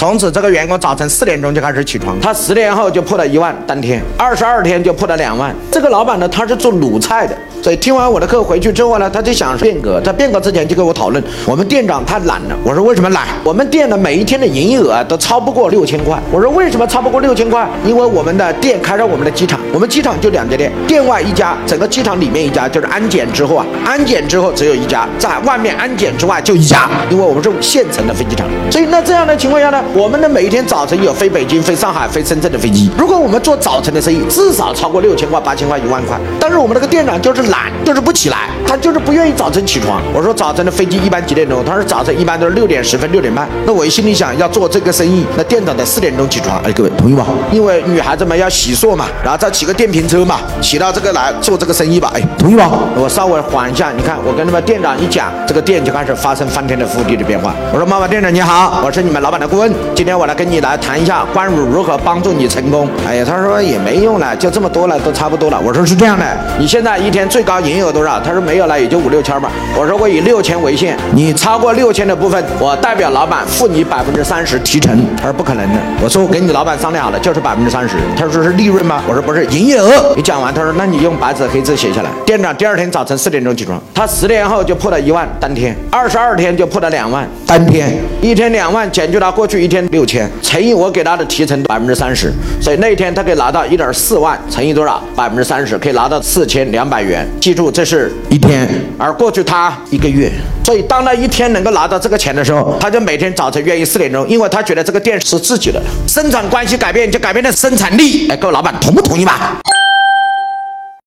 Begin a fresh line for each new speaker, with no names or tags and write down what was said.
从此这个员工早晨四点钟就开始起床，他十年后就破了一万，当天二十二天就破了两万。这个老板呢，他是做卤菜的，所以听完我的课回去之后呢，他就想变革。在变革之前就跟我讨论，我们店长太懒了。我说为什么懒？我们店的每一天的营业额都超不过六千块。我说为什么超不过六千块？因为我们的店开在我们的机场，我们机场就两家店，店外一家，整个机场里面一家，就是安检之后啊，安检之后只有一家，在外面安检之外就一家，因为我们是现成的飞机场。所以那这样的情况下呢，我们的每一天早晨有飞北京、飞上海、飞深圳的飞机。如果我们做早晨的生意，至少超过六千块、八千块、一万块。但是我们那个店长就是懒，就是不起来，他就是不愿意早晨起床。我说早晨的飞机一般几点钟？他说早晨一般都是六点十分、六点半。那我心里想，要做这个生意，那店长得四点钟起床。哎，各位同意吗？因为女孩子们要洗漱嘛，然后再骑个电瓶车嘛，骑到这个来做这个生意吧。哎，同意吗？我稍微缓一下，你看我跟他们店长一讲，这个店就开始发生翻天的覆地的变化。我说妈妈店长你好，我是你们老板的顾问，今天我来跟你来谈一下关于如何帮助你成功。哎呀，他说也没用了，就这么多了，都差不多了。我说是这样的，你现在一天最高营业额多少？他说没有了，也就五六千吧。我说我以六千为限，你超过六千的部分，我代表老板付你百分之三十提成。他说不可能的。我说我跟你老板商量好了，就是百分之三十。他说是利润吗？我说不是，营业额。你讲完，他说那你用白纸黑字写下来。店长第二天早晨四点钟起床，他十年后就破了一万，当天二十二天就破了两万，当天一天两万减去他过去一天六千，乘以我给他的提成百分之三十，所以那一天他可以拿到一点四万，乘以多少？百分之三十可以拿到四千两百元。记住，这是一天，而过去他一个月。所以当他一天能够拿到这个钱的时候，他就每天早晨愿意四点钟，因为他觉得这个店是自己的，生产关系改变就改变了生产力。哎，各位老板同不同意嘛？